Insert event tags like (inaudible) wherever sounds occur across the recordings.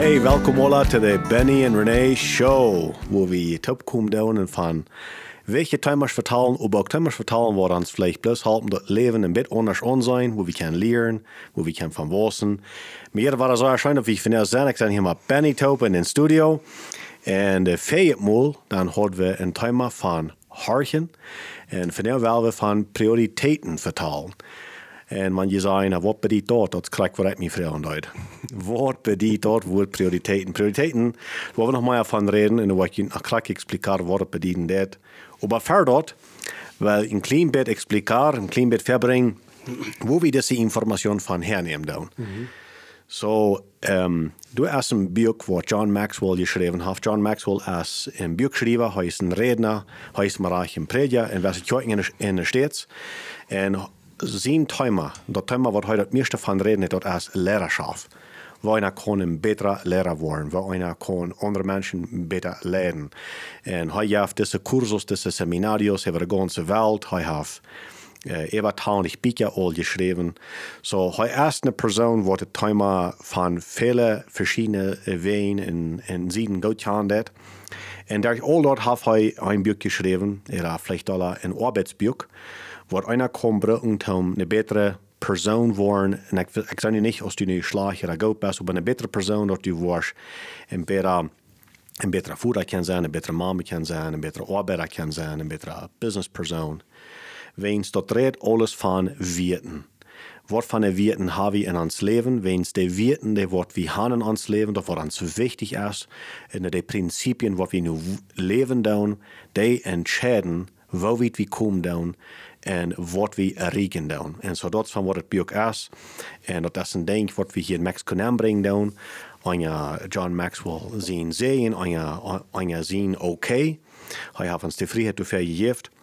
Hey, welkom alla to the Benny and Renee Show, wo wir topkom doen en van welche Timers vertalen, aber auch Timers vertalen, wo uns vielleicht bloß halten, das Leben ein bisschen anders an sein, wo wir können lernen, wo wir können von wissen. Mir war das so erscheint, wie ich finde, ich dann hier mal Benny Top in den Studio. Und uh, vijfmal, dan hadden we een thema van harchen. En vandaag willen we van prioriteiten vertalen. En man je zei, wat bedient dat? Dat krijg ik mij vragen uit. wat bedient dat woord prioriteiten? Prioriteiten, waar we nog maar van reden, en wat je krijg ik expliceren wat het bedient dat. Maar verder, klein beetje expliceren, een klein beetje verbrengen, wo informatie van hernemen dan. Mm -hmm. So, um, du hast ein Buch, was John Maxwell geschrieben hat. John Maxwell ist ein Buchschreiber, er ist ein Redner, er ist im Prediger, in welcher Kirche in der Stadt. Und sein Thema, das Thema, was heute meisten von reden, das ist Lehrerschaft. Wo einer kann ein besserer Lehrer werden, wo einer kann andere Menschen besser lernen. Und er hat diese Kurse, diese Seminarios über die ganze Welt, er hat uh, Eva Taunig Bika al geschrieben. So, hij is een persoon wat het thema van vele verschillende wegen in, in goed hat. Und durch all dort hat er ein Buch geschrieben, er vielleicht auch ein Arbeitsbuch, wo einer brauchen, um eine bessere Person worden. En ik, ik zeg niet du nu slaag oder goed bist, aber eine bessere Person, dat du warst, een betere een betere voerder kan zijn, een betere man kan zijn, een betere arbeider kan zijn, een betere businesspersoon wens dat red alles van weten. Wat van de weten hebben we in ons leven, wens de weten die wat we hebben in ons leven, dat wat ons wichtig is, en de principes wat we nu leven doen, die entscheiden we komen doen en wat we erreichen doen. En zo dat van wat het boek is. En dat is een ding wat we hier in Mexico aanbrengen doen. En John Maxwell zien zien, en je zien oké. Okay. Hij heeft ons de vrijheid te gegeven.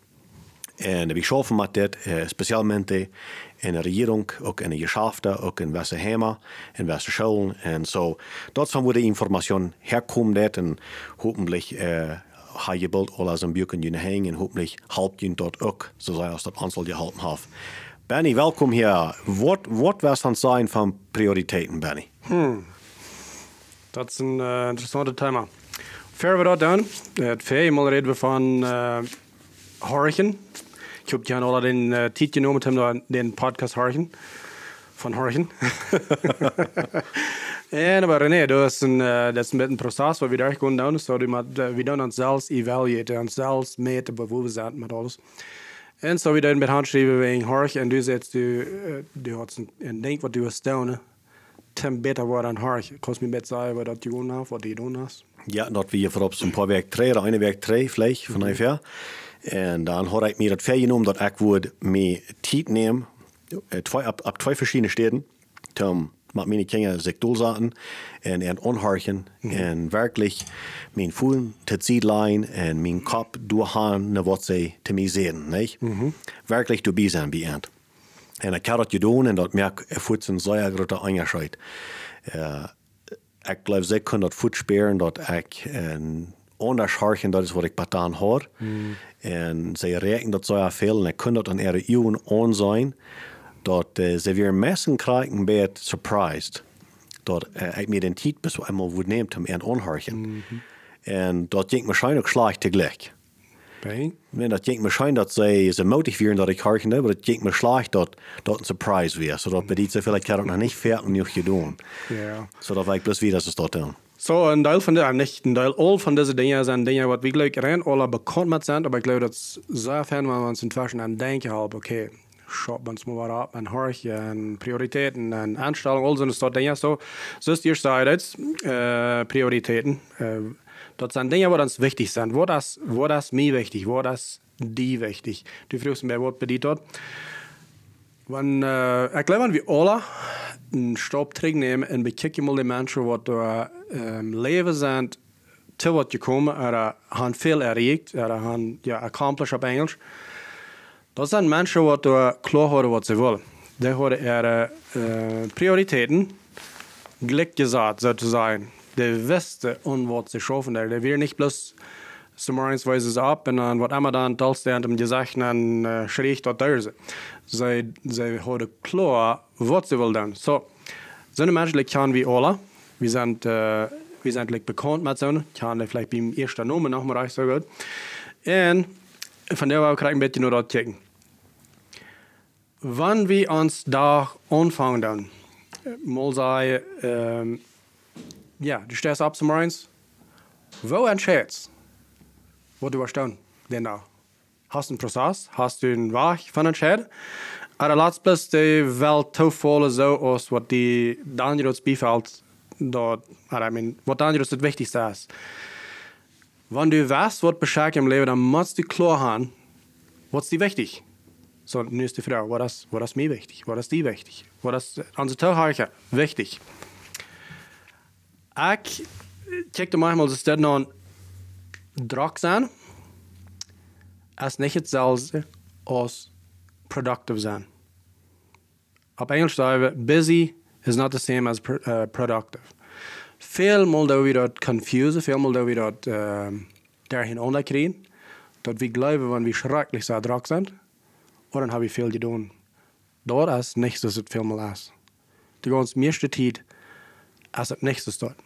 En vi schaffen med det, specielmente in regering, ook in de geschäften, ook in welke hemmen, in welke scholen. En zo, dat van waar de informatie herkomt en hopelijk uh, har je beeld al als een buik in heen en hopelijk helpt je dat ook, zoals dat ons al geholpen heeft. Benny, welkom hier. Wat, wat was dan zijn van prioriteiten, Benny? Hmm. Dat is een uh, interessant thema. Ver we dat doen, het veel reden we van uh, horchen. Ich habe gerne alle den äh, Titel genommen, haben den Podcast Horchen. Von Horchen. (laughs) (laughs) en aber René, das ist ein, uh, das ist ein Prozess, wo wir da gehen down, so wir, wir dann uns selbst evaluieren, uns selbst meten, wo wir sind mit alles. En so wir dann mit Handschreiben wegen Horch, und du sagst, du, du hast ein Ding, was du hast down, tem beter war an Horch. Du mir mit sagen, was du tun hast, was du tun hast? Ja, dat we hier voorop een paar werk twee, de ene werk twee, vlees van mm -hmm. En dan had ik mir dat vergenomen dat ik would meer tijd nemen, twee, op, op twee verschillende steden, om met mijn kinderen zich doelzetten en, en onharken mm en werkelijk mijn voelen te ziedlein en mijn kop doorgaan naar wat ze te mij zeggen. Niet? Mm -hmm. Werkelijk erbij zijn bij eind. En ik had dat gedaan en dat merk ik voet een zeer grote onderscheid. Uh, ik geloof ze kunnen dat voet speren dat ik een onderscheid dat is wat ik gedaan heb. Mm. En ze rekenen dat zo veel en ik kan dat aan ihre uwen aan zijn, dat uh, ze weer messen krijgen bij het surprised. Dat uh, ik mir den tijd bis einmal would neemt om een onharchen. Mm -hmm. En dat ging waarschijnlijk slecht tegelijk. Okay. Nee, dat ging waarschijnlijk dat ze, ze motiveren dat ik harken heb, maar dat ging me slecht dat dat een surprise weer. Zodat bij die zoveel ik had nog niet fertig genoeg gedaan. Ja. Zodat ik plus weer dat ze dat doen. So, ein Teil von der, nicht ein Teil, all von diesen Dingen sind Dinge, was wir gleich rein alle bekannt mit sind, aber ich glaube, das sehr fern, wenn wir uns inzwischen an denken haben, okay, schaut uns mal ab, an Horchen, Prioritäten, an Anstellung, all so eine Dinge. So, so ist die Seite jetzt, äh, Prioritäten. Äh, das sind Dinge, die uns wichtig sind. Wo das, wo das mir wichtig, wo das die wichtig. Du fragst mir, was bedeutet das? Wenn, äh, ich glaube, wir alle einen Stopp terugnemen en bekijken mal die Menschen, die door um, leven zijn, te wat gekomen, er han veel erreicht, er han ja, accomplished op Engels. Dat zijn mensen die door klaar houden wat ze willen. Die hebben ihre uh, Prioritäten gleich gesagt, sozusagen. Die wisten, und was sie schaffen. Die will nicht bloß summaringsweise es ab und dann, was immer dann talstend im gesagt, dann uh, schräg dort da. Sie, sie haben klar, was sie wollen. So, so eine Menschen kann wie alle, Wir sind, äh, wir sind like, bekannt mit so. Habe vielleicht beim ersten Namen noch mal so gut. Und von der war ich ein bisschen nur dort checken. Wann wir uns da anfangen mal sagen, ähm, ja, du stehst ab zum Morgens, wo entscheidest was du verstanden genau. Hast du einen Prozess, hast du einen Weg von entscheiden, aber letztlich die Welt toevallen so aus, was die Daniels befällt, dort, I mean, was Daniels das Wichtigste ist. Wenn du weißt, was beschäftigt im Leben, dann musst du klar haben, was ist dir wichtig. So, nu ist die Frage, was ist, was ist mir wichtig? Was ist dir wichtig? Was ist unsere Zuhörer wichtig? Ich checkte manchmal, dass das ein Druck sein, als nicht hetzelfde als productive zijn. Op Engels zeggen we, busy is not the same as pr- uh, productive. Veel mal dat we dat confuse, veel mal dat we dat uh, daarheen onderkrijgen, dat we geloven, wanneer we schrecklich zo druk zijn, or dan hebben we veel gedaan. Dat is niks dat het veel mal is. De gans meeste tijd is het niks dat dort.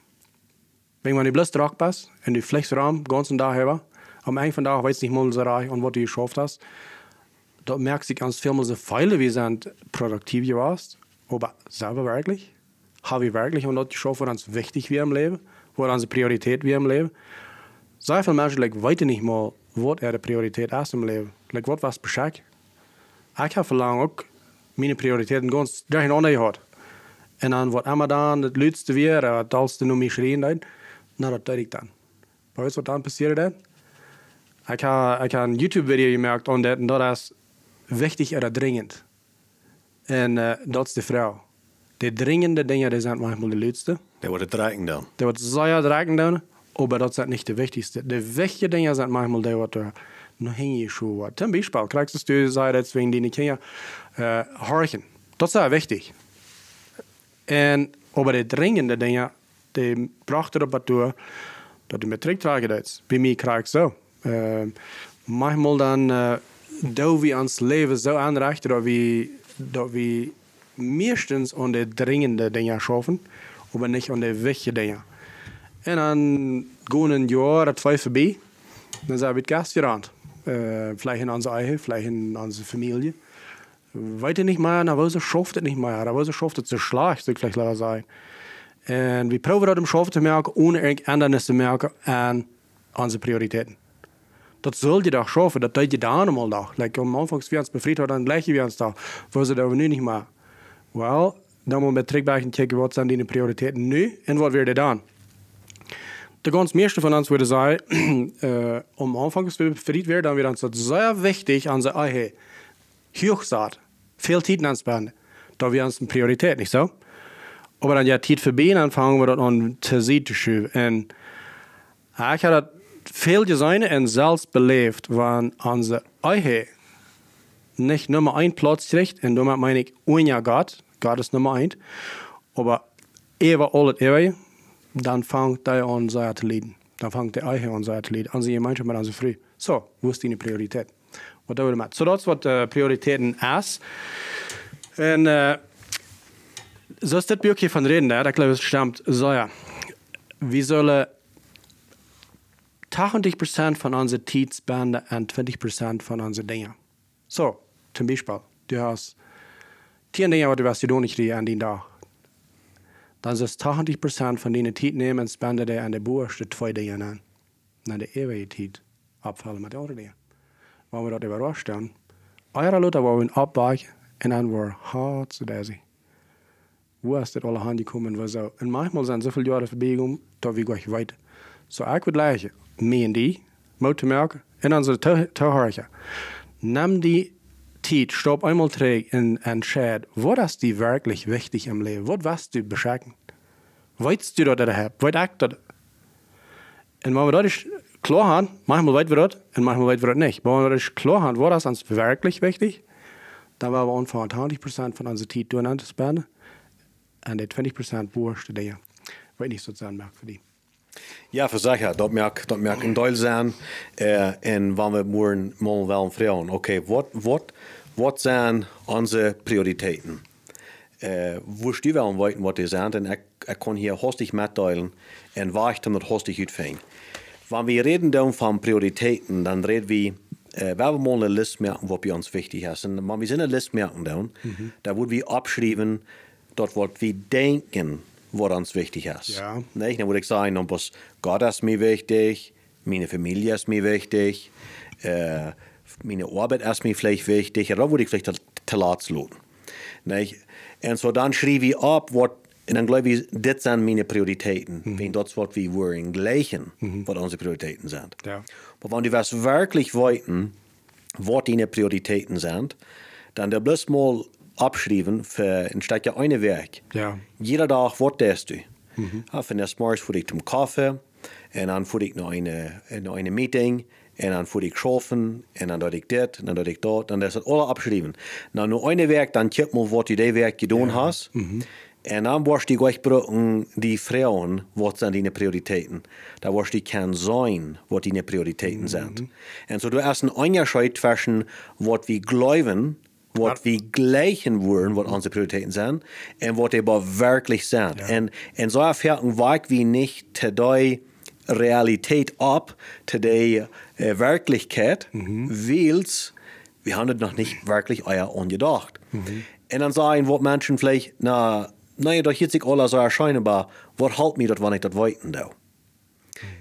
Wenn man die bloß druk bist und du fliegst rum, ganzen Tag über, am Ende von Tag weißt du nicht mal so reich und was du geschafft hast, da merkst du ganz viel so Pfeile, wie sind produktiv gewesen, aber selber wirklich, habe ich wirklich und das geschafft, was uns wichtig wir im Leben, was unsere Priorität wir im Leben. Sehr viele Menschen like, weiten nicht mal, was ihre Priorität ist im Leben. Like, was was Bescheid. Ich habe verlangt auch meine Prioritäten ganz durcheinander gehabt. Und dann, was immer dann das letzte wäre, das allste nur mich schreien, dann, na, das deed ik dan. Weißt du, was dann passiert ist? Ich habe ich hab ein YouTube-Video gemerkt und das, das ist wichtig oder dringend. Und äh, das ist die Frau. Die dringende Dinge, die sind manchmal die letzte. Der wordt het reiken dan. Die wird sehr dringend dann, aber das sind nicht die wichtigste. Die wichtigen Dinge sind manchmal die, was noch hingeschoben wird. Zum Beispiel kriegst du, sei das wegen die Kinder, äh, horchen. Das ist wichtig. Und, aber die dringende Dinge, die bracht er op wat door dat de matriek tragen dat. Bij mij krijg ik zo. Uh, manchmal dan uh, doen we ons leven zo aanrechten dat we, dat we meestens aan de dringende dingen schaffen, maar niet aan de wichtige dingen. En dan gaan een jaar twee voorbij, dan zijn we het gastverand. Uh, vielleicht in onze eigen, vielleicht in onze familie. Weet je niet meer, nou, wo schafft het niet meer, nou, wo schafft het zo schlecht, zou ik vielleicht laten zeggen. En we proberen dat ohne irgend anderes te merken aan onze prioriteiten. Dat zul je toch schaffen, dat deed je dan allemaal dag. Like, am Anfang wir uns befriedigt haben, dann gleich wir uns da. Wo sie da nu nicht mehr. Well, dan moet we terugbacken kijken, wat zijn die prioriteiten nu en wat weer dan. De ganz meeste van ons würde sagen, äh, am Anfang wir befriedigt werden, dann wird uns das sehr wichtig, unsere eigen Hochsaat, viel Zeit ans Band. Da wir uns eine Priorität, nicht so? Aber dann ja Zeit voorbij dan fangen we dat aan te zien te schuiven. En ik heb dat veel gezien en zelfs beleefd, wanneer onze eigen nicht Nummer ein Platz kriegt, und damit meine ich ohne Gott, Gott ist Nummer ein, aber ever alles ever, dann fängt er an, zu leiden. Dann fängt der Eiche an, zu leiden. An die Gemeinschaft mit uns früh. So, wo ist deine Priorität? Was da mit? So, das, was uh, Prioritäten ist. Und, uh, so ist das hier von reden, ne? da glaube ich, stammt so, ja. Wir sollen 80% von unserer Zeit spenden und 20% von unseren Dingen. So, zum Beispiel, du hast 10 Dinge, die du nicht an den Tag. Dann sollst du 80% von und spenden die an der Bursch zwei Dinge an. Dann der ewige Zeit abfallen mit den anderen Dingen. Wenn wir das überrascht dann, eure Leute wollen abweichen und dann war hart zu daisy wo ist das alle gekommen was so. Und manchmal sind so viele Jahre vorbeigekommen, da wir gleich weiter. So, ich würde gleich, mir und die, moeten merken, en unsere Zuhörer, nimm die Zeit, stopp einmal träg und entscheid, was ist die wirklich wichtig im Leben? Was weißt du beschäftigen? Weißt du, das hast? Weißt du das? Und wenn wir das klar haben, manchmal weit wir das und manchmal weit wir das nicht. Wenn wir das klar haben, was ist uns wirklich wichtig, dann werden wir ungefähr 20% von unserer Zeit durcheinander spenden en de 20% boerste die weet niet zo zijn merk voor die. Ja, voor zeggen, dat merk, dat merk in Duitsland uh, eh, en wanneer we moeten, moeten wel vragen, oké, okay, wat, wat, wat zijn onze prioriteiten? Eh, uh, Wist je wel weten wat die zijn? En ik, ik kan hier hastig mitteilen en wachten met hastig uitvinden. Wanneer we reden van prioriteiten, dan reden we eh, äh, wir haben mal eine Liste merken, was bei uns wichtig ist. Und wenn wir so eine Liste merken, dann, mhm. da würden wir abschreiben, dort, was wir denken, warans wichtig ist. Ja. Dann würde ich sagen, um was Gott ist mir wichtig, meine Familie ist mir wichtig, äh, meine Arbeit ist mir vielleicht wichtig, ja, da würde ich vielleicht Talat laden. Nicht? Und so dann schrieb ich ab, was und dann glaube ich, das sind meine Prioritäten. Mhm. Wenn das, was wir wollen, gleichen, mhm. was unsere Prioritäten sind. Ja. Aber wenn die was wirklich wollten, was deine Prioritäten sind, dann der bloß mal abschreiven für ein sträcka en Werk. Ja. Gilla dag, vart är du? Mm -hmm. För nästa morgon får jag till kaffe, en annan får jag nog en, äh, en meeting, en annan får jag schroffen, en annan dort det, en annan dort dort, das så alles abschrieben. När nu en väg, dann kör man was du det Werk gedan ja. hast. Mm -hmm. En annan vars gleich brücken, die Frauen, was sind deine Prioritäten? Da wirst du kein sein, was deine Prioritäten mhm. sind. Und so du hast ein Unterscheid zwischen, was wir glauben, was ja. we gleichen worden, was unsere Prioritäten sind und was die wirklich sind. zijn. Ja. En, en zo afhaken waar mhm. we niet die Realität ab, die äh, Wirklichkeit, mhm. weil's, wir haben noch nicht wirklich euer angedacht. Mhm. Und dann sagen wo Menschen vielleicht, na, naja, doch jetzt ist alles so erscheinbar, was halt mir das, wenn ich das weiten da?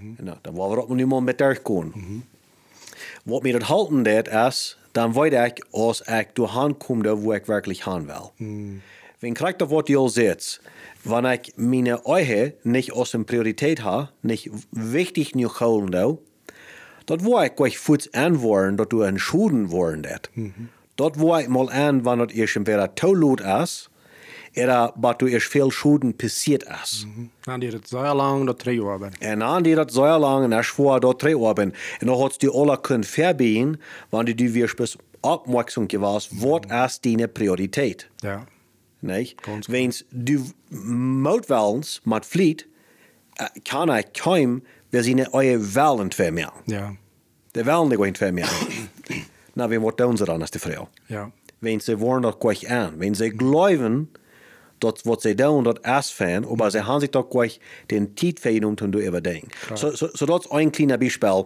Mhm. Dann wollen wir auch nicht mehr mit durchgehen. Mhm. Was mir das halten wird, ist, dann weet ich, als ich doorheen kom wo ich wirklich werkelijk gaan. Mm. Wenn krijg dat wat je zegt, wanneer ik mijn eigen niet als Priorität prioriteit ha, niet wichtig nu holen wil, dort wo ich gleich voets antwoorden dort u een schulden worden dat. Mm -hmm. Dat wil ik mal aan wanneer je schon weer te laut is, era batu isch viel Schuden passiert as. Mhm. Und die hat sehr lange da drei Oben. Und die hat sehr lange und isch vor da drei Oben. Und da hat die alle können verbiehen, wenn die die wirst bis Aufmerksam gewesen, mhm. was ist deine Priorität? Ja. Nicht? Wenn du Mautwellens mit Fleet, äh, kann ich kaum, wir sind eure Wellen für mehr. Ja. Die Wellen gehen für mehr. Na, wir wollen unsere dann als die Frau. Ja. Wenn sie wollen, das gleich an. Wenn sie glauben, dat wat zij doen, dort erst fijn, aber sie haben sich doch gleich den Zeit vergenommen, um zu überdenken. So, so, so das ist ein kleiner Beispiel.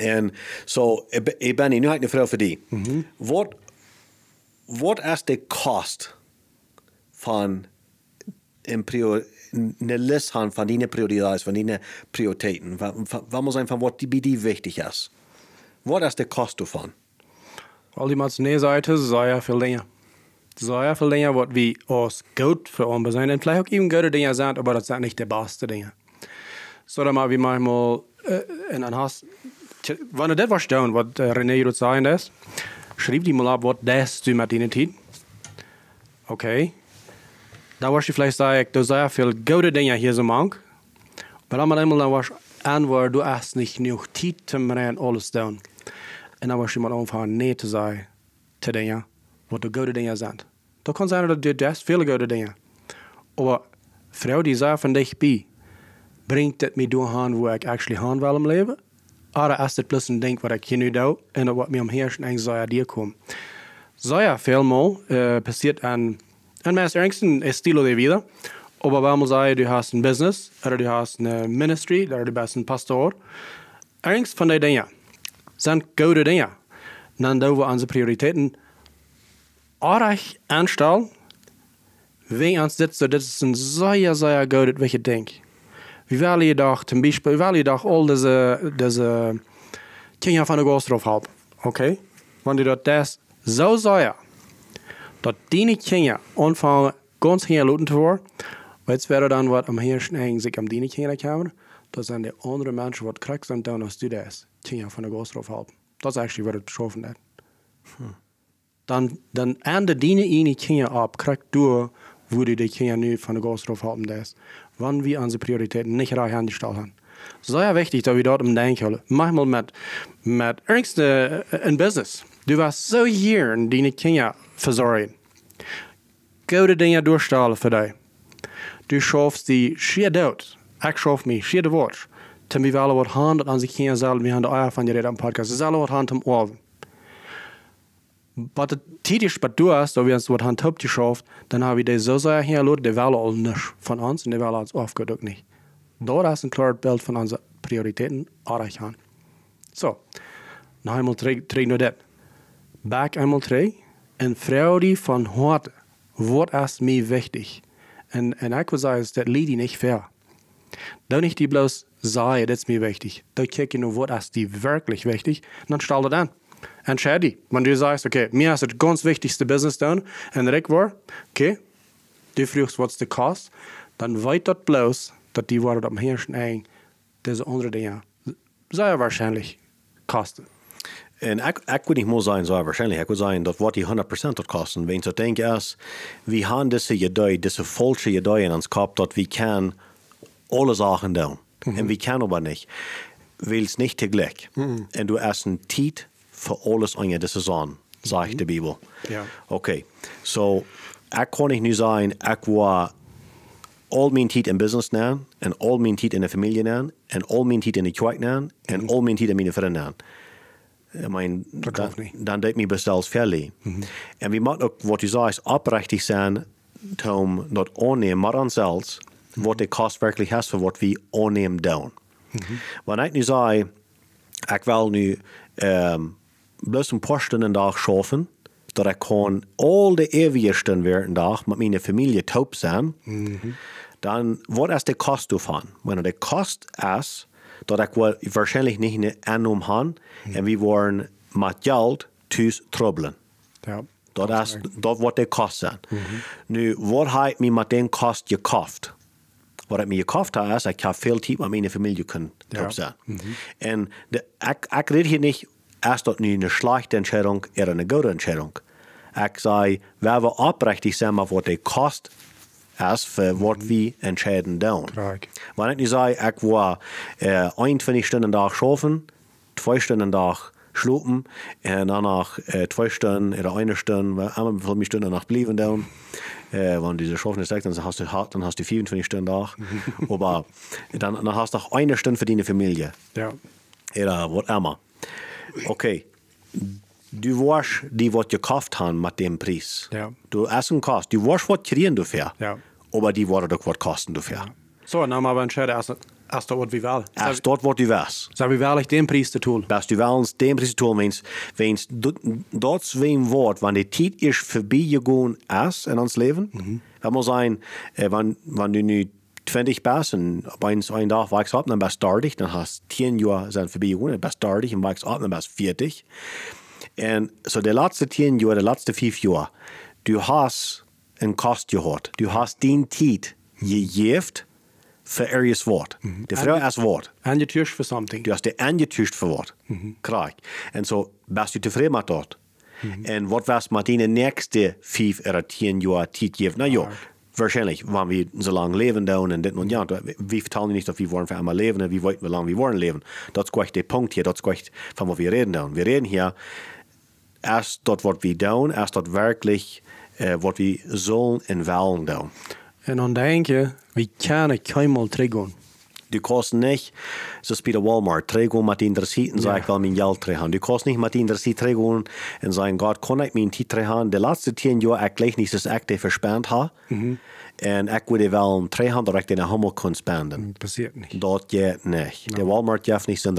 Und so, ich bin, nu habe ich eine Frage für dich. Mhm. Was, ist der Kost von en eine Liste haben von deinen Prioritäten, von deinen Prioritäten? Was muss einfach, was bei dir wichtig ist? Was ist der Kost davon? All die Seite sei ja viel länger. Zoveel dingen wat wie als goud veromber zijn. En vielleicht ook even Dinge sind, aber das sind nicht die besten Dinge. So, dann maar wie manchmal äh, in een hast. Wenn du das verstehst, was äh, René dort sagen lässt, schreib dir mal ab, was das du mit deiner Zeit. Okay. Da warst du vielleicht sagen, du sehr viel gute Dinge hier so mank. Aber einmal einmal dann warst du antwort, du hast nicht genug Zeit zum Rennen alles tun. Und dann warst du mal anfangen, nee zu sagen, zu Dingen. wat de goede dingen zijn. Dat kan zijn dat je juist veel goede dingen. Maar vrouw die zei van dichtbij, brengt het me doorheen waar ik eigenlijk gaan wil om leven? Of als het plus een ding wat ik hier nu doe en dat wat me omheerst en zou je die komen? Zou ja veelmaal eh, uh, passiert aan, aan mijn ergste stilo de vida. Maar waarom zou je, du hast een business, of du hast een ministry, of du bent een pastoor. Ergens van die dingen zijn goede dingen. Dan doen we onze prioriteiten Orach anstal, wie uns das so, das ist ein sehr, sehr gutes, welche Ding. Wir wollen jedoch zum Beispiel, wir wollen jedoch all diese, diese Kinder von der Ghost drauf haben, okay? Wenn du das so sehr, dass deine Kinder anfangen, ganz hier looten zu werden, jetzt wäre dann, was am Hirschen hängen sich am deine Kinder kommen, dass dann die anderen Menschen, die krank sind, dann als du das Kinder von der Ghost drauf haben. Das ist eigentlich, was ich betroffen habe. Hm. dann, dann ändert deine eine Kinder ab, kriegt du, wo die Kinder nu von der Gas drauf haben, onze prioriteiten wir unsere Prioritäten nicht reich angestellt haben. Sehr wichtig, dass wir dort im Denken. Manchmal mit, mit Ängsten eh, in Business. Du warst so hier, deine Kinder versorgen. Gute Dinge durchstellen für dich. Du schaffst die schier dort. Ik schaf me, schier de woord. Tim wie wel wat handen aan zich geen zaal, wie aan de eier van je reden podcast. podcast. Zaal wat handen om oven. Wat du hast, da wir uns wat hand hebt geschafft, dann habe ich die so sehr hier Leute, die wollen all nicht von uns und die wollen uns auch nicht. Da ist ein klares Bild von unseren Prioritäten erreichen. So, noch einmal terug naar dit. Back einmal terug. En Freude von heute, wat ist mir wichtig? En, en ik wil zeggen, dat liegt nicht fair. Dan nicht die bloß sagen, das ist mir wichtig. Da kijken nur, was ist die wirklich wichtig, und dann stell das an. Entscheid die. Wenn du sagst, okay, mir ist das ganz wichtigste Business dann, und Rick war, okay, du fragst, was der kost, dann weiß das bloß, dass die Worte am Hirschen ein, diese andere Dinge, sehr wahrscheinlich kosten. En ik, ik wil niet meer zijn, zo waarschijnlijk. Ik wil zijn dat wat die 100% dat kosten. Want ik denk is, we hebben deze idee, deze falsche idee in ons kop, dat we kan alle Sachen doen. En we kan aber niet. Wils niet tegelijk. En du hast een tijd voor alles aan je deze zon, zegt de Bibel. Ja. Oké, so, ik kan niet nu zijn, ik wil al mijn tijd in business nemen, en al mijn tijd in de familie nemen, en al mijn tijd in de kerk nemen, en al mijn tijd in mijn vrienden. Ik mijn, Dat dan, dan deed me best als verlie. En we moeten ook, wat je zei, oprechtig zijn om dat aannemen, maar aan zelfs, wat de kost werkelijk is voor wat we aannemen doen. Wanneer ik nu zei, ik wil nu um, bloos een paar stunden dag schaffen, dat ik kan al de eeuwige stunden weer een dag met mijn familie taub zijn, dan wat is de kost daarvan? Wanneer de kost is, dat ik wel waarschijnlijk niet een aannom heb, en we worden met geld thuis troubelen. Ja. Dat is dat wat de kost zijn. Nu, wat heb ik me met den kost gekocht? Wat ik me gekocht heb, is, ik heb veel tijd met mijn familie kunnen Ja. op zijn. En de, ik, ik red hier niet, is dat nu een slechte Entscheidung of een goede Entscheidung. Ik zei, waar we oprechtig zijn met wat de kost is voor wat we entscheiden doen. Kijk. Wanneer ik nu zei, ik wil äh, 21 Stunden dag schaffen, twee Stunden dag slopen en danach äh, twee Stunden oder eine Stunde, einmal für mich Stunden nach blieben down. Äh, wenn diese Schaffen ist, dann hast du dann hast du 24 Stunden Tag. Aber dann, dann hast du auch eine Stunde für deine Familie. Ja. Oder was immer. Okay. Du weißt, die was gekauft haben mit dem Preis. Ja. Du hast einen Kost. Du weißt, was kriegen dafür. Ja. Aber die wollen doch was kosten dafür. Så, när man entscheidet, erst, erst wat vi vill. Erst dort, wo du weißt. Så vi väl den pris det tål. Best du eens den precies toe meens, weens dat zween woord, wanneer de tijd is voorbij gegaan is in ons leven. Dat moet zijn, eh, wanneer wanneer du nu 20 bist en opeens een dag wakst op, dan best 30, dan hast 10 jaar zijn voorbij gegaan, dan best 30 en wakst op, dan best 40. En zo de laatste 10 jaar, de laatste 5 jaar, du hast een kost gehad. Du hast die tijd gegeven voor ergens woord. De vrouw is woord. And you tush for something. Du hast dir angetuscht für was. Klar. Und so bist du zufrieden mit dort. Und was was mit den nächsten fünf oder zehn Jahren Zeit geben? Na ja, wahrscheinlich, wenn wir so lange leben da und das und ja, wir vertellen nicht, dass wir wollen für einmal leben wir wollten, wie lange wir leben. Das ist gleich der Punkt hier, das ist gleich, von was wir reden da. Wir reden hier erst dort, was wir tun, erst dort wirklich, äh, was wir sollen wollen tun. En dan denk je, vi kan teruggaan. Du kannst nicht, so bei der Walmart, Receipt und sagen, ich will mein Geld trägen. Du kannst nicht mit den Receipt trägen und sagen, Gott, kann ich mein Tiet trägen? Die letzten zehn Jahre, ich gleich nicht, ich die verspannt habe. Und ich würde wollen trägen, dass ich den Himmel kann spenden. Passiert nicht. Das geht nicht. Der Walmart gibt nicht so.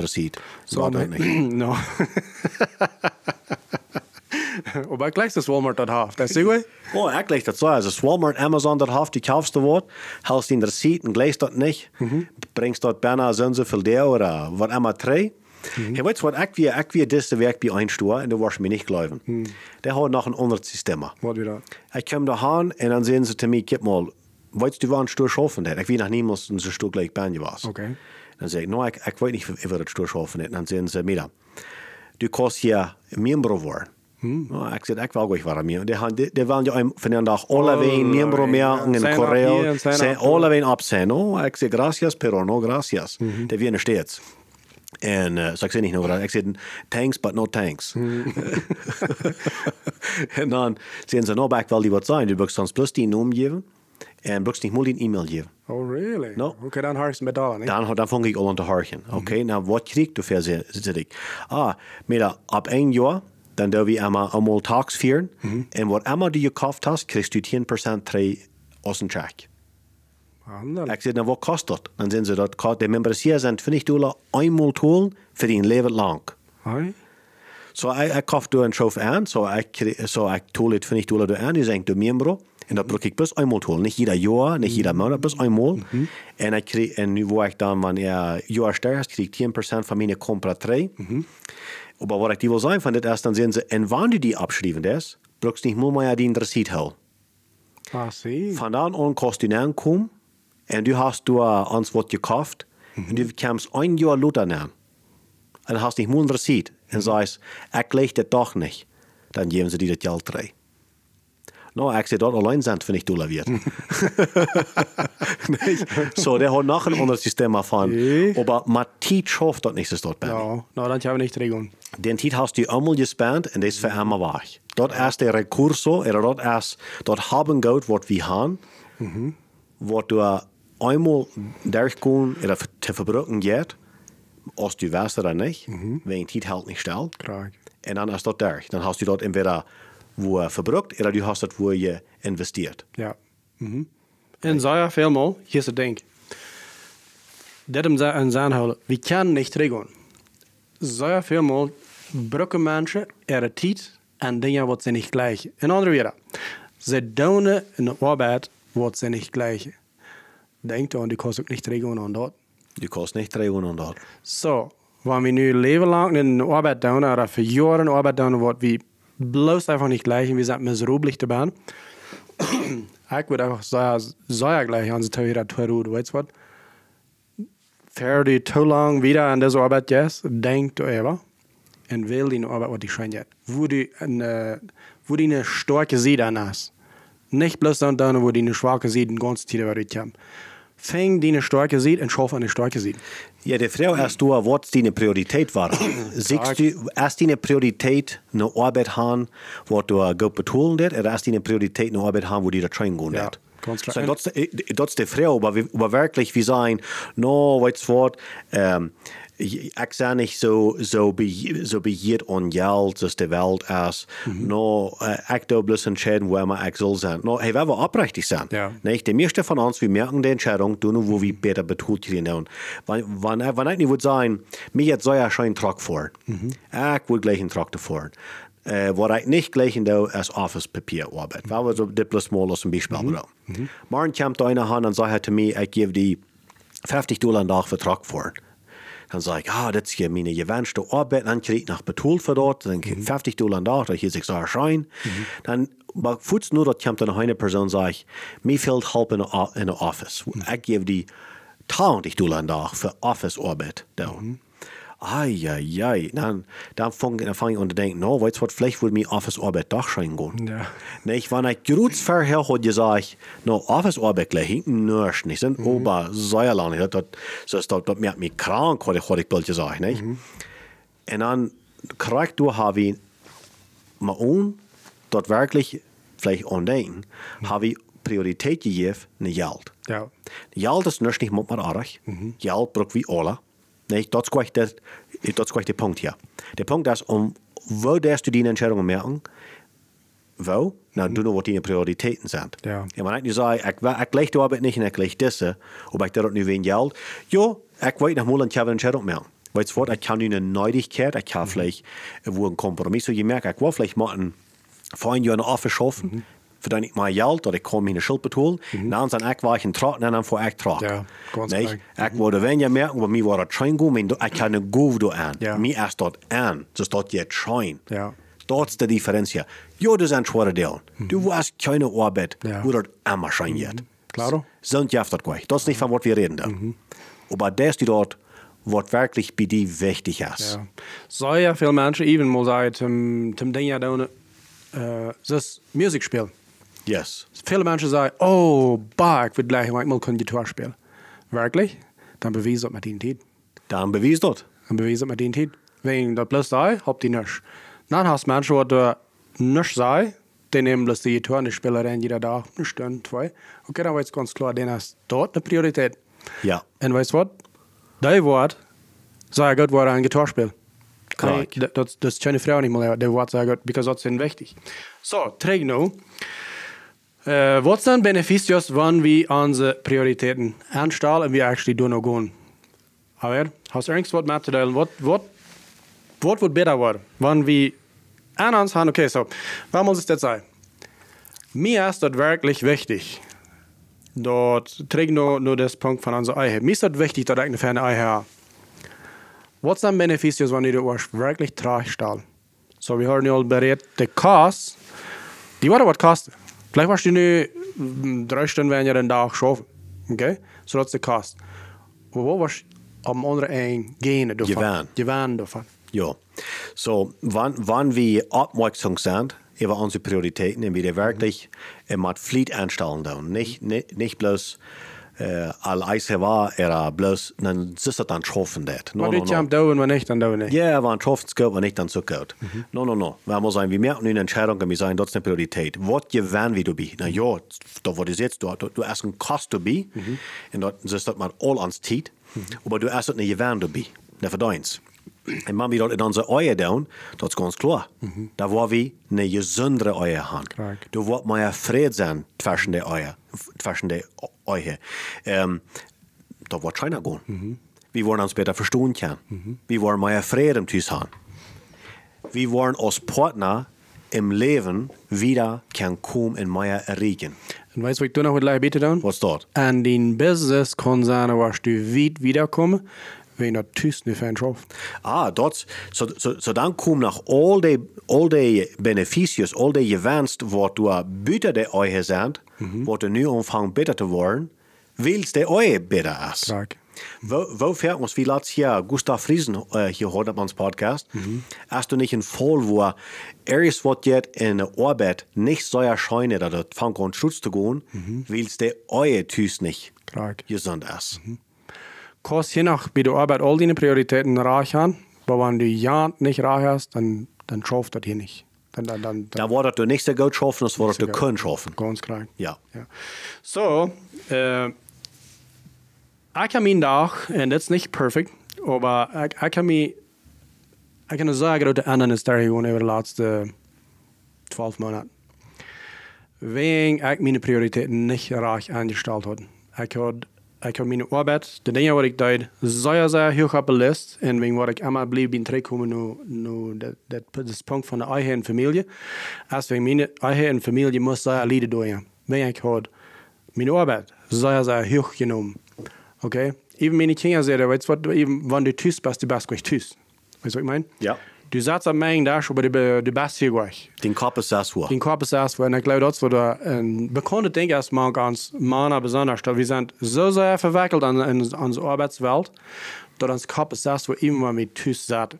Så, Das geht nicht. (clears throat) no. (laughs) Bara gleich das Walmart dat haft. Det jag. Oh, ich gleich das so. Also, das Walmart, Amazon, das haft, die kaufst du was, hältst den Receipt und gleich das nicht, bringst dort beinahe so und so viel der oder was immer drei. Mhm. Ja, weißt du was, ich will, ich will das Werk bei einstehen und du wirst mir nicht glauben. Der hat noch ein anderes System. Wat weer dat? Ich komme da hin und dann sehen sie zu mir, gib mal, weißt du, wann Stur schaffen hat? Ich will noch niemals ein Stück gleich Banje was. Okay. Dann sage ich, no, ich, ich weiß nicht, wie das Stur schaffen hat. Dann sehen sie mir, du kannst hier Membro werden. No, ich sage, ich will gleich werden mir. Die, haben- die, die wollen ja einem von den Tag alle wen Membro mehr in Sign up Korea, hier und sign se- up alle wen absehen. No, ich sage, gracias, pero no gracias. Die werden stets. En uh, so ik zei niet nog, ik zei thanks, but no thanks. en zeggen ze, nou, ik wil die wat zijn. Du brukst ons plus die naam geven en brukst niet meer die e-mail geven. Oh, really? No. Oké, dan har je met dollar, niet? Dan, dan vang ik al aan te harken. Oké, nou wat krijg ik dafür, zeg ik. Ah, maar dann da wir einmal einmal tags führen. Und was immer du gekauft hast, kriegst du 10% drei aus dem Check. Handel. Ich sage, was kostet das? Dann sind sie dort, die Membership sind 20 Dollar einmal tun für den Leben lang. Hoi. Så jeg, jeg kaffet en sjåf an, så jeg tog litt for 90 dollar du an, jeg senkte membro, og da brukte jeg bare einmal tål, nicht jeder Jahr, nicht jeder Monat, bare einmal. Und jeg krieg, und var jeg dann, wenn jeg Jahr stärkst, krieg 10% von meiner Kompra 3. Aber was ich die will sagen, von das ist, dann sehen sie, und wenn du die abschreiben das, brauchst du nicht nur mehr den Receipt holen. Ah, zie. Von dann an kannst du ankommen, und du hast du ans was gekauft, und du kommst ein Jahr Luther an. Und hast nicht nur ein Receipt, und sagst, ich leg das doch nicht. Dann geben sie dir das Geld drei. No, ich sehe dort allein sind, wenn ich Dollar wird. Nicht? so, der hat noch ein anderes System erfahren. Nee. Aber Tiet schafft das nicht, das dort bei. Ja, nou, dat gaan we niet regeln. Den Tid hast du einmal gespannt und das für einmal war. Dort erst der Rekurso, oder dort erst, dort haben Geld, was wir haben, was du einmal durchgehen oder zu verbrechen geht, als du weißt oder nicht, wegen Tid halt nicht still. Graag. Und dann ist dort durch. Dann hast du dort entweder wo er verbruikt, oder du hast dort, wo je investiert. Ja. Mhm. En zo ja, veelmaal, hier is het ding. Dat hem ze- aan zijn houden, we kunnen niet regeln. Zo ja, veelmaal brukken mensen er tijd en dingen wat ze niet gleichen. In andere woorden, ze doen de arbeid wat ze niet gleichen. Denkt aan, die kost ook niet regeln aan dat. Du kannst nicht 300 dort. So, wenn wir nu leven lang in de arbeid doen, oder für Jahre Arbeit doen, wat we bloß einfach nicht gleich, und wir sind miserabel dabei. ich würde einfach sagen, sehr gleich an die Theorie du weißt was? Für die zu lang wieder an diese Arbeit gehst, denk du aber, und will die Arbeit, was die scheint. Wo du eine, wo die eine starke Seite an hast. Nicht bloß dann, dann wo die eine schwache Seite den ganzen Tag über dich haben. Fäng die eine starke Seite und schaff eine starke Seite. Ja, die Frage ist du, was (coughs) deine Priorität war. Siehst du, ist deine Priorität eine Arbeit haben, wo du gut betonen wird, oder ist deine Priorität eine Arbeit haben, wo du da trainen gehen Ja, ganz klar. So, das, das ist die Frage, aber, wir- aber wirklich, wir sagen, no, weißt du ähm, ich ich sage nicht so, so, be, so begiert an Geld, dass die Welt ist. No, äh, ich da bloß entscheiden, wo immer ich soll sein. No, hey, wir wollen aufrichtig sein. Ja. Nicht? Die meisten von uns, wir merken die Entscheidung, tun, wo wir besser betont kriegen. Und wenn, wenn, wenn ich nicht würde sagen, mir jetzt soll ja schon ein Truck fahren. Ich will gleich einen Traktor fahren. Äh, was ich nicht gleich in der ist Office-Papier arbeiten. Weil wir so mal aus dem Beispiel mhm. Morgen kommt einer an und sagt zu mir, ich gebe die 50 Dollar am Tag für Dann sage ich, ah, das ist ja meine gewünschte Arbeit, dann kriege ich nach betont für dort, dann kriege ich 50 Dollar am Tag, dann hier sich so ein Schein. Dann, aber kurz nur, dort kommt dann eine Person und sagt, mir fehlt Help in der Office. Ich gebe die 20 Dollar am Tag für Office-Arbeit. Mhm. Ai. Dann, dann fange fang ich an zu denken, no, weißt du was, vielleicht würde mir Office-Arbeit doch schon gehen. Ja. Nicht, wenn ich kurz vorher hat gesagt, no, Office-Arbeit gleich hinten nicht, nicht, sind ober Säuerland, das, das, das, das, das macht mich krank, was ich, ich bald gesagt, nicht? Und dann kriegst du, habe ich mal an, dort wirklich vielleicht andenken, habe ich Priorität gegeben, ne Geld. Ja. Geld is dus niet met maar aardig. Geld braucht wie alle. Dat is gleich der, is gleich der Punkt hier. Der Punkt ist, um, wo darfst du die Entscheidungen merken? Wo? Na, du noch, was deine Prioritäten sind. Ja. Ja, ik nu zei, ik, wa- ik leg de arbeid niet en ik leg deze, aber ik dat nu wegen Geld. Ja, ik weet nog mal, een Entscheidung merken. Weißt du was, ich kann eine Neuigkeit, ich kann vielleicht wo ein Kompromiss, so ich merke, ich will vielleicht mal ein, vor ein Jahr eine Office schaffen, für dann ich mal Geld, oder ich kann mir eine Schuld betonen, dann sind ich war ich ein Trag, dann vor ich Trag. Ja, ganz Nicht? klar. Ich würde wenn ja merken, bei mir war das Schein gut, men ich kann eine Gove an. Ja. Mir erst dort an, das dort jetzt Schein. Ja. Dat is de differentie. Jo, dat is een zware deel. Du hast keine Arbeit, Ja. wo dat immer schein geht. Claro. Sind ja dat gleich. Das ist nicht von was wir reden da. Aber das ist dort, was wirklich bei dir wichtig ist. Ja. Zou ja veel mensen even mal sagen, zum, zum Ding ja doen, uh, das Musikspiel. Yes. Viele Menschen sagen, oh, bah, ich gleich mal können Gitarre spielen. Wirklich? Dann beweis das mit den Tid. Dann bewies dort. Dann beweis das mit den Tid. Wenn das bloß sei, habt ihr nicht. Dann hast du Menschen, die da nicht sei, die nehmen bloß die Gitarre und die spielen dann jeder Tag eine Stunde, zwei. Okay, dann weiß ganz klar, denen ist dort eine Priorität. Ja. Und weißt du was? Dein Wort, sei Gott, wo er ein Gitarre spielt. Correct. Dat, dat, dat is keine vrouw niet meer, die wat zeggen, because dat is wichtig. So, nu. Uh, wat zijn beneficios wanneer we onze prioriteiten aanstellen en we actually doen ook gaan? Aber, hast du irgendwas wat met te delen? Wat, wat, wat wordt beter worden? Wanneer okay, so, wat moet het zijn? Mir ist das wirklich wichtig. Dort trägt nur, nur das Punkt von unserer Eihe. Mir ist das wichtig, dass ich eine ferne Eihe habe. Was sind Beneficios, wenn ich das wirklich trage stelle? So, wir haben ja berät, die Kost, die war was kosten. Vielleicht warst du nur drei Stunden wenn ihr den Tag schaffen. Okay? So, das ist Kost. Aber wo warst du am anderen ein gehen? Gewinn. Gewinn davon. Ja. So, wann, wann wir aufmerksam sind über unsere Prioritäten und wir wirklich äh, mit Fleet einstellen. Nicht, nicht, nicht bloß äh, all Eis war, er bloß, dann ist das dann schaffen das. No, no, no. dauern, wenn nicht, dann dauern nicht. Ja, wann schaffen es gut, wenn nicht, dann so gut. Mhm. No, no, no. Wir muss sagen, wir merken eine Entscheidung und wir sagen, das ist eine Priorität. Was gewähren wie du bist? Na ja, da wo du jetzt, du, du, hast einen Kost du bist, mhm. und dort ist das mal all ans Zeit, mhm. aber du hast nicht gewähren du bist. Das verdeins. En man wie dat in onze ogen doen, dat is ganz klar. Mm-hmm. Da waar we een gezondere ogen haben. Correct. Da wordt meer vrede zijn tussen de ogen. Tussen de ogen. Um, da wordt China. Mm-hmm. We worden ons beter verstaan kunnen. Mm-hmm. We worden meer vrede im Thuis haben. We worden als Partner im Leben wieder kann kommen in mehr erregen. En weißt du, ik toen nog wat beter doen? Was dat? En die business kan zijn waar du weit wiederkommen, niet van schafft. Ah, dat, so, so, so dan kom nog al die, al die beneficios, al die gewenst, wat du buiten de ogen zijn, wat er nu omvang beter te worden, wils de ogen beter is. Kijk. Wo, wo fährt uns, wie letztes Jahr Gustav Friesen äh, hier heute auf uns Podcast, mhm. hast du nicht einen Fall, wo erst wird jetzt in der Arbeit nicht so erscheinen, dass das fangen an Schutz zu gehen, mhm. weil es der eure Tüß nicht Klar. gesund ist. Mhm. Kannst je nach, wie du Arbeit all deine Prioritäten reich haben, aber wenn du ja nicht reich hast, dann, dann schafft das hier nicht. Dann, dann, dann, Da war das du nicht so gut schaffen, das war das du können schaffen. Ganz klar. Ja. Ja. So, äh, ich kann meinen Tag, und das ist nicht perfekt, aber ich, ich kann mir, ich kann sagen, dass der anderen ist da über die letzten zwölf Monate. Wegen ich meine Prioritäten nicht reich eingestellt habe. Ich habe ich habe meine Arbeit, die Dinge, die ich deed, sehr hoch auf der Liste. Und wegen was ich immer blieb, bin teruggekommen, nu, nu, dat, is Punkt von der eigen Familie. Als wegen meine eigen Familie muss sehr Lieder doen. Wenn ich had meine Arbeit sehr, sehr hoch genommen. Okay? Even meine Kinder sagen, weißt du was, even, wenn du tust bist, du bist gleich tust. Weißt du, was ich meine? Ja. Du sagst am aber du, du bist hier gleich. Den ist das vor. Den Kopf ist das, weil ich glaube, das wird ein bekanntes Ding erstmal ganz Männer besonders. Da wir sind so sehr verwickelt an, an unsere Arbeitswelt, dass uns Kopf ist das, wo immer mit Tüß sagt.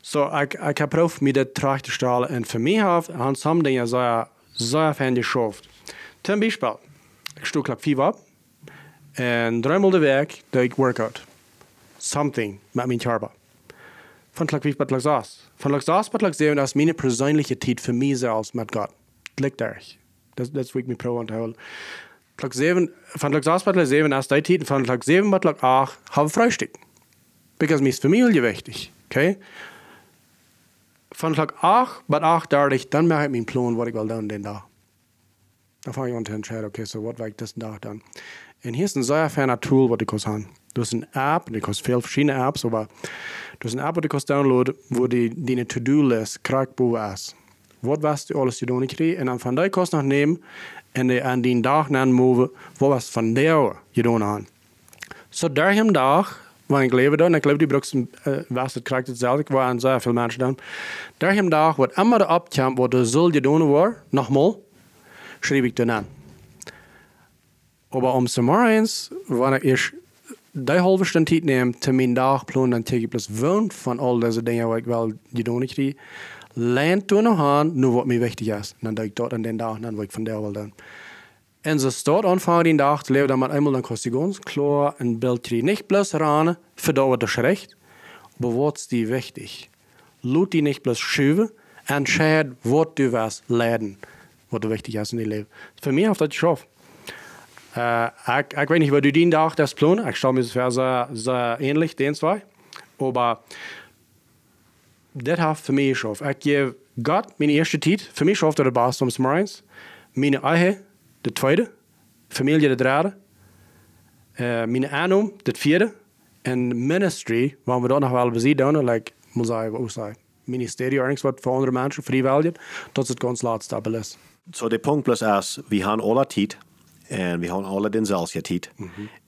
So, ich, ich habe probiert, mir das terzustellen. Und für mich haben some Dinge sehr, sehr fein geschafft. Zum Beispiel, ich stehe gleich vier ab und dreimal die Weg, da ich Workout. Something mit meinem Körper Tag wie Tag saß. Von Tag saß bis Tag sehen, dass meine persönliche Zeit für mich selbst mit Gott liegt da. Das, das will ich mir pro und. Tag 7, von Tag saß bis Tag 7 ist die Zeit, von Tag 7 bis Tag 8 habe Frühstück. Because mir ist Familie wichtig, okay? Von Tag 8 bis 8 da ich, dann mache ich meinen Plan, was ich will tun den Tag. Da fange ich an zu entscheiden, okay, so was will ich das Tag dann. Und hier ist ein sehr ferner Tool, was ich kann sagen. Du hast eine App, du hast viele verschiedene Apps, aber du hast eine App, die du kannst downloaden, wo die deine To-Do-List krankbar ist. Was weißt du alles, die du nicht kriegst? Und dann von der kannst du noch nehmen und die an den Tag nennen, move, wo was von der getan haben. So, der im Tag, wenn ich lebe dann, ich glaube, die brauchst du, äh, was das kriegt es selbst, waren sehr viele Menschen dann. Der im Tag, was immer da abkommt, was du soll getan war, nochmal, schreibe ich dann an. Aber um zu morgens, wenn ich die halve Stunde Zeit nehme, zu meinen Dagplan, dann tege ich bloß wohnt von all diese Dinge, die ich will, die du nicht kriege. Lernt du noch an, nur was mir wichtig ist. Dann denke ich dort an den dann will ich von der will dann. Und so dort anfangen, den leben, dann mit einmal dann kostet ganz klar ein Bild kriegen. Nicht bloß ran, wird das recht, aber was ist die wichtig? Lut die nicht bloß schüben, entscheid, was du was lernen, was du wichtig ist in deinem Leben. Für mich auf das geschafft. Uh, ik, ik weet niet wat u die dag das plan. Ik stel me sehr, sehr, sehr ähnlich, den zwei. Aber dat heeft voor mij geschafft. Ik geef God mijn eerste tijd. Voor mij schafft dat de baas om morgens. Mijn eigen, de tweede. Familie, de derde. Uh, mijn aanom, de vierde. En ministry, waar we dat nog wel bezien doen, like, moet zeggen, wat zeggen, ministerie, ergens wat voor andere mensen, vrijwillig, dat is het ganz laatste is. So de punt plus is, we hebben alle tijd. En we hebben alle denzelfde tijd.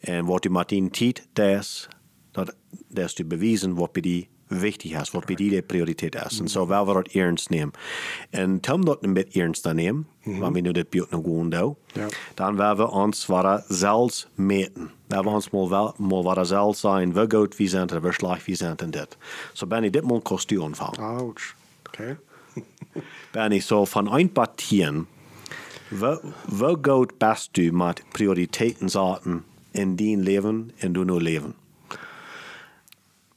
En wat u met die tijd, dat dat, dat is te bewijzen wat bij die wichtig is, wat bij die de prioriteit is. En zo wel we dat ernst nemen. En toen dat een beetje ernst nemen, wanneer we nu dit buurt nog gewoon doen, Ja. dan willen we ons waar zelfs meten. We hebben ons mal, mal we goed wie zijn, en we slecht wie zijn en dit. Zo ben ik dit mal kostuum ontvangen. Ouch. Oké. Ben ik zo van een partien, we, we goed best du met prioriteiten zaten in die leven en du nu leven.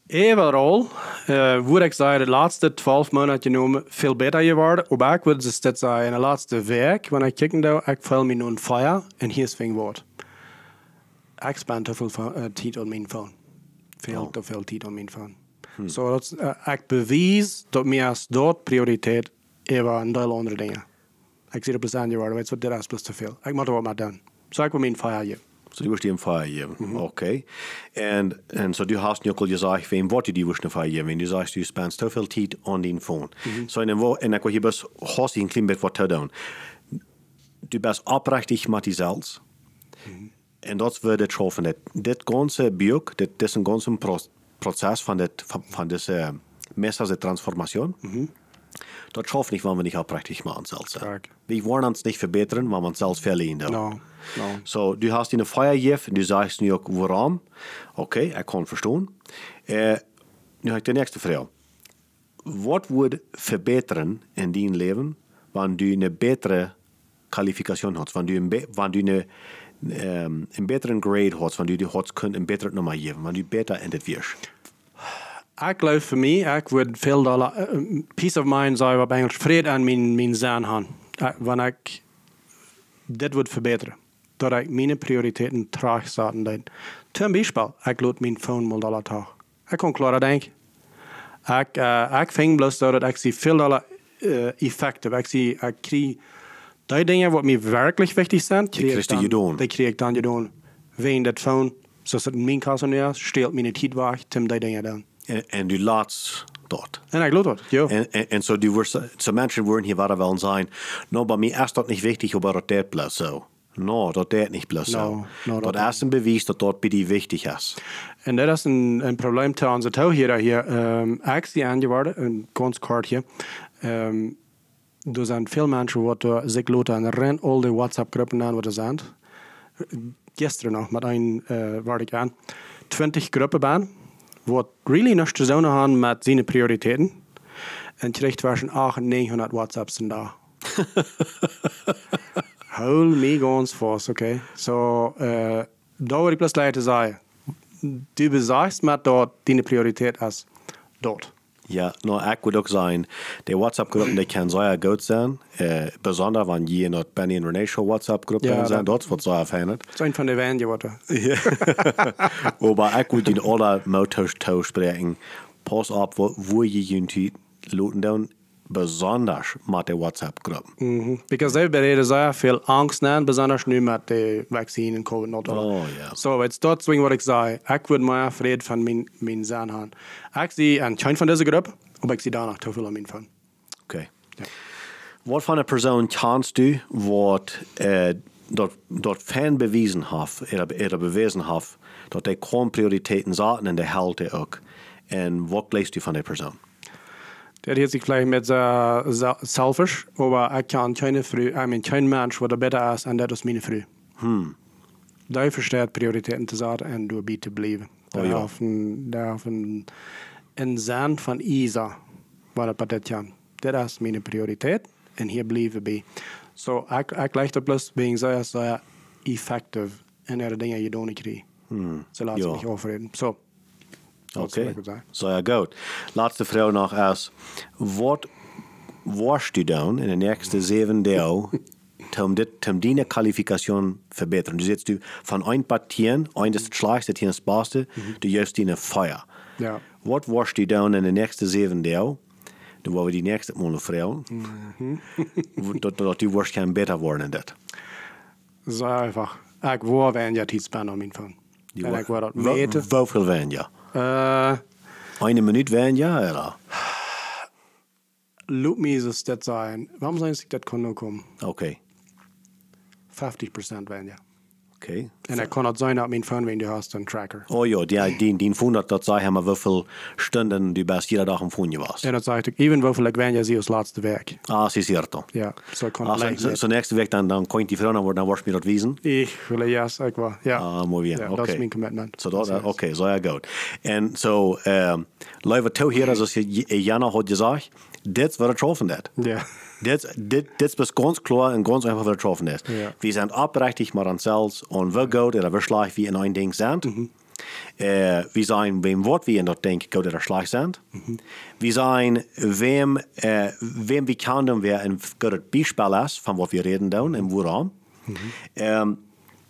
Overal uh, würde ich sagen, de laatste twaalf maanden genomen veel beter geworden. Maar ik würde het zeggen, in de laatste week, wanneer ik kijken doe, ik voel me nu een fire en hier is het woord. Ik spend te veel uh, tijd op mijn phone. Veel Oh. te veel tijd op mijn phone. Zo dat uh, ik bewijs dat mij als dat prioriteit over een deel andere dingen. Ik zie op de geworden, weet je wat, dit is plus te veel. Ik moet er wat mee doen. Zo ik wil mijn fire geven. So, du wirst ihm Feier geben. Okay. Und, und so, du hast nicht gesagt, wem wollte die wirst eine Feier geben. Wenn du sagst, du spendest so viel Zeit an den Phone. So, in dem Wo, und ich bist, hast du ein klein bisschen was zu tun. Du bist abrechtig mit dir selbst. Und das wird schaffen. Das, das ganze Buch, das, das ganzer Pro Prozess von, das, von, von dieser Messer der Transformation. Das schafft nicht, wenn wir nicht abrechtig machen selbst. Wir wollen uns nicht verbessern, wenn wir selbst verlieren. No, no. So, du hast eine Feier gegeben, du sagst ook waarom. Okay, ik kan verstaan. Uh, nu heb ik de nächste vraag. Wat wordt verbeteren in dien leven, wanneer du een betere kwalificatie hebt, wanneer du be wanneer du een, um, een betere grade hebt, wanneer du het kunt een betere nummer geven, wanneer du beter in het wirst. Ik geloof voor mij, ik wil veel dollar, uh, peace of mind zijn op Engels, vrede aan mijn, mijn zijn gaan. Uh, wanneer ik dit wil verbeteren. Dat ik mijn prioriteiten traag zetten. Dan. Ten bijvoorbeeld, ik laat mijn phone mal dollar toch. Ik kan klaar denken. Ik, uh, ik vind bloos dat ik zie veel dollar uh, effectief. Ik zie, ik krijg die dingen wat mij werkelijk wichtig zijn. Die krijg je gedaan. Die krijg ik dan gedaan. Wegen dat phone, zoals het in mijn kast nu is, steelt mijn tijd weg, tim die dingen dan. En, en du laat dat. En ik geloof dat, ja. En, en, en so, du wirst, so Menschen würden hier weiter wollen sein, no, bei mir ist das nicht wichtig, aber das ist bloß so. No, das ist nicht bloß so. No, no, dat ist ein Beweis, dass das bei dir wichtig ist. En dat is een, een probleem te onze touw hier. hier. Um, ik zie aangeworden, een kort hier. Um, er zijn veel mensen wat uh, zich laten rennen, al die WhatsApp-groepen aan wat er zijn. Gisteren nog met een uh, waar ik aan. 20 groepen ben, wat really niks te doen hebben met zijn prioriteiten. En terecht waren 800, 900 WhatsApps daar. (laughs) Hold me ganz vast, oké. So, daar wil ik plus leiden zeggen. Du besagst met dat die prioriteit is dort. Ja, no, auch sagen, die WhatsApp-Gruppen, die können sehr gut sein, äh, besonders wenn je in der Benny und Renee Show WhatsApp-Gruppe Ja, sind, dat- verändert. Dat is een van de weinigen wat er. Aber ich würde in aller Motors sprechen, pass auf, wo, wo je juntie loten dann, besonders mit der WhatsApp-Gruppen. Mhm. Because they bereden zeer veel angst na, besonders nu met de vaccine en covid not Oh, ja. So, het is dat swing wat ik zei. Ik wil meer vrede van mijn, mijn zijn hebben. Ik zie een klein van deze groep, maar ik zie daar nog te veel aan mijn van. Okay. Ja. Wat van een persoon kannst du, wat äh, dat, dat fan bewiesen heeft, er, er bewezen heeft, dat hij gewoon prioriteiten zaten en de helte ook. En wat leest u van die heeft zich vielleicht met uh, selfish, maar ik kan keine Frau, I mean, kein Mensch, wat er beter is, en dat is mijn vrouw. Hmm. Daar versteht Prioritäten te zetten en door bij te blijven. Daar Oh ja. heeft een, daar heeft een, een zand van Isa, waar het patet kan. Dat is mijn prioriteit en hier blijven bij. Zo, ik, ik leg dat plus being zeer, zeer effectief en er dingen je doen krijgt. Ze laten Ja. zich overreden. Zo. Dat is wat Oké, ik zo ja, goed. Laatste vraag nog is, wat worst u dan in de nächste zeven dagen (laughs) om dit, om die kwalificatie verbeteren? Du zit du van een partien, een is het slechtste, het is het beste, du juist die een feier. Ja. Wat worst u dan in de nächste zeven dagen Dan worden we die nächste Mal vragen. (laughs) dat, dat die worst kan beter worden in dat. Så einfach. Ich war wenn ja Tidsspänn om min phone. Die En ik var dat meten. Hoeveel wen ja? Uh, Eine Minute wen ja, eller? loop me is dat zijn. Waarom zijn ze dat kon nu komen? Oké. 50% wenn ja. Oké. En het zijn dat mijn phone wenn du hast een tracker. Oh ja, die, die, die vond dat zei hem hoeveel stunden du best jeder dag om phone was. En dat zei ik, even hoeveel ik wenn ja zie als laatste werk. Ah, sie ist ja. Ja, zo kon Ah, het so, so, so nächste Weg dann, dann könnt die Frau dann, dann wirst du mir das wiesen. Ik wil yes, ik wel. Ja. Ah, mooi bien. Ja, Oké. dat is mijn commitment. So dat, Dat is- oké, zo ja goed. En zo, um, Leute, toe hier, zoals je Jana had gezegd, dit wordt getroffen dat. Ja. Dit, dit, dit is ganz klar en ganz einfach wieder getroffen ist. Ja. Wir sind abrechtig mit uns selbst und wir gut oder wir schlecht wie in ein Ding sind. Äh, wir sein, wem Wort wir in das Ding gut oder schlecht sind. Wir sein, wem, äh, wem wir kennen, wer ein gutes Beispiel ist, von was wir reden dann im Woran. Ähm,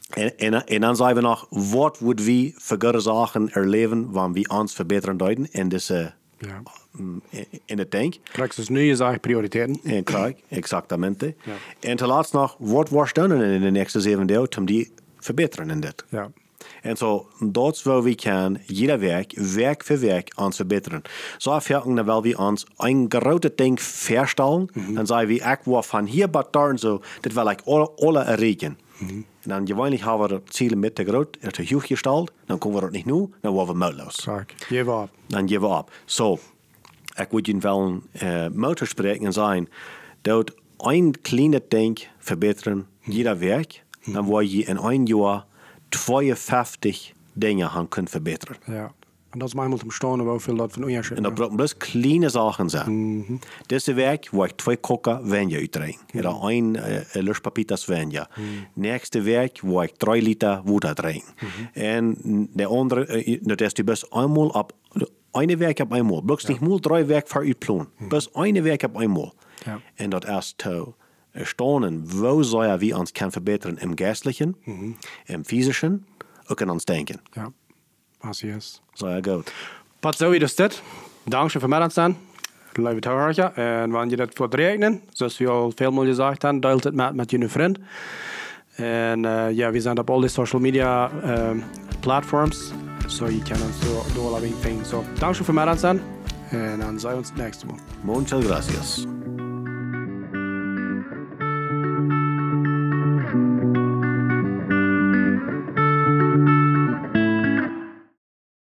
en, en, en dan zijn we nog, wat moeten we voor goede zaken erleven, wanneer we ons verbeteren duiden in deze, Ja. mm, in, in het denk. Krijg dus nu je eigen prioriteiten. En krijg, exactamente. Ja. En ten laatste nog, wat was dan in de nächste zeven jaar om die verbeteren in dit? Ja. En zo, dat is waar we kan, jeder werk, werk voor werk, ons verbeteren. Zo verken dan wel we ons een grote ding verstellen, dan zeggen we, ik wil van hier tot daar en zo, dat wil ik alle, alle erreichen. En dan gewoonlijk hebben we dat ziel met te groot, er te hoog gesteld, dan kunnen we dat niet nu, dan worden we moedeloos. Kijk, je op. dan geven we op. Zo, ik wil je wel een uh, motor spreken en zeggen dat een kleine ding verbeteren, jeder werk, dan wil je in een jaar 52 dingen gaan kunnen verbeteren. Ja. En dat is manchmal zum Staunen, hoeveel dat van onderscheid En dat moeten bloß kleine Sachen zijn. Deze week wil ik twee kokken wijn uitdrinken. Oder een uh, luchtpapitas wijn. Nächste week wil ik drie liter water drinken. En de andere, uh, dat is die best eenmaal op, eine week op eenmaal. Bloß niet mal drie week voor uw plan. Best eine week op eenmaal. Ja. En dat is te erstaunen, wo zou wie ons kan verbeteren im geestlichen, im physischen, ook in ons denken. Ja. Ja goed. Wat zo is dit? Dankzij voor mij aan staan. Lieve toehoortje. En wanneer je dat voor rekenen, zoals we al veel meer gezegd hebben, deelt het met, met je vriend. En uh, ja, we zijn op al die social media um, platforms. So je kan ons door alle dingen. So, dankzij voor mij aan staan. En dan zien we ons het nächste Mal. Muchas gracias.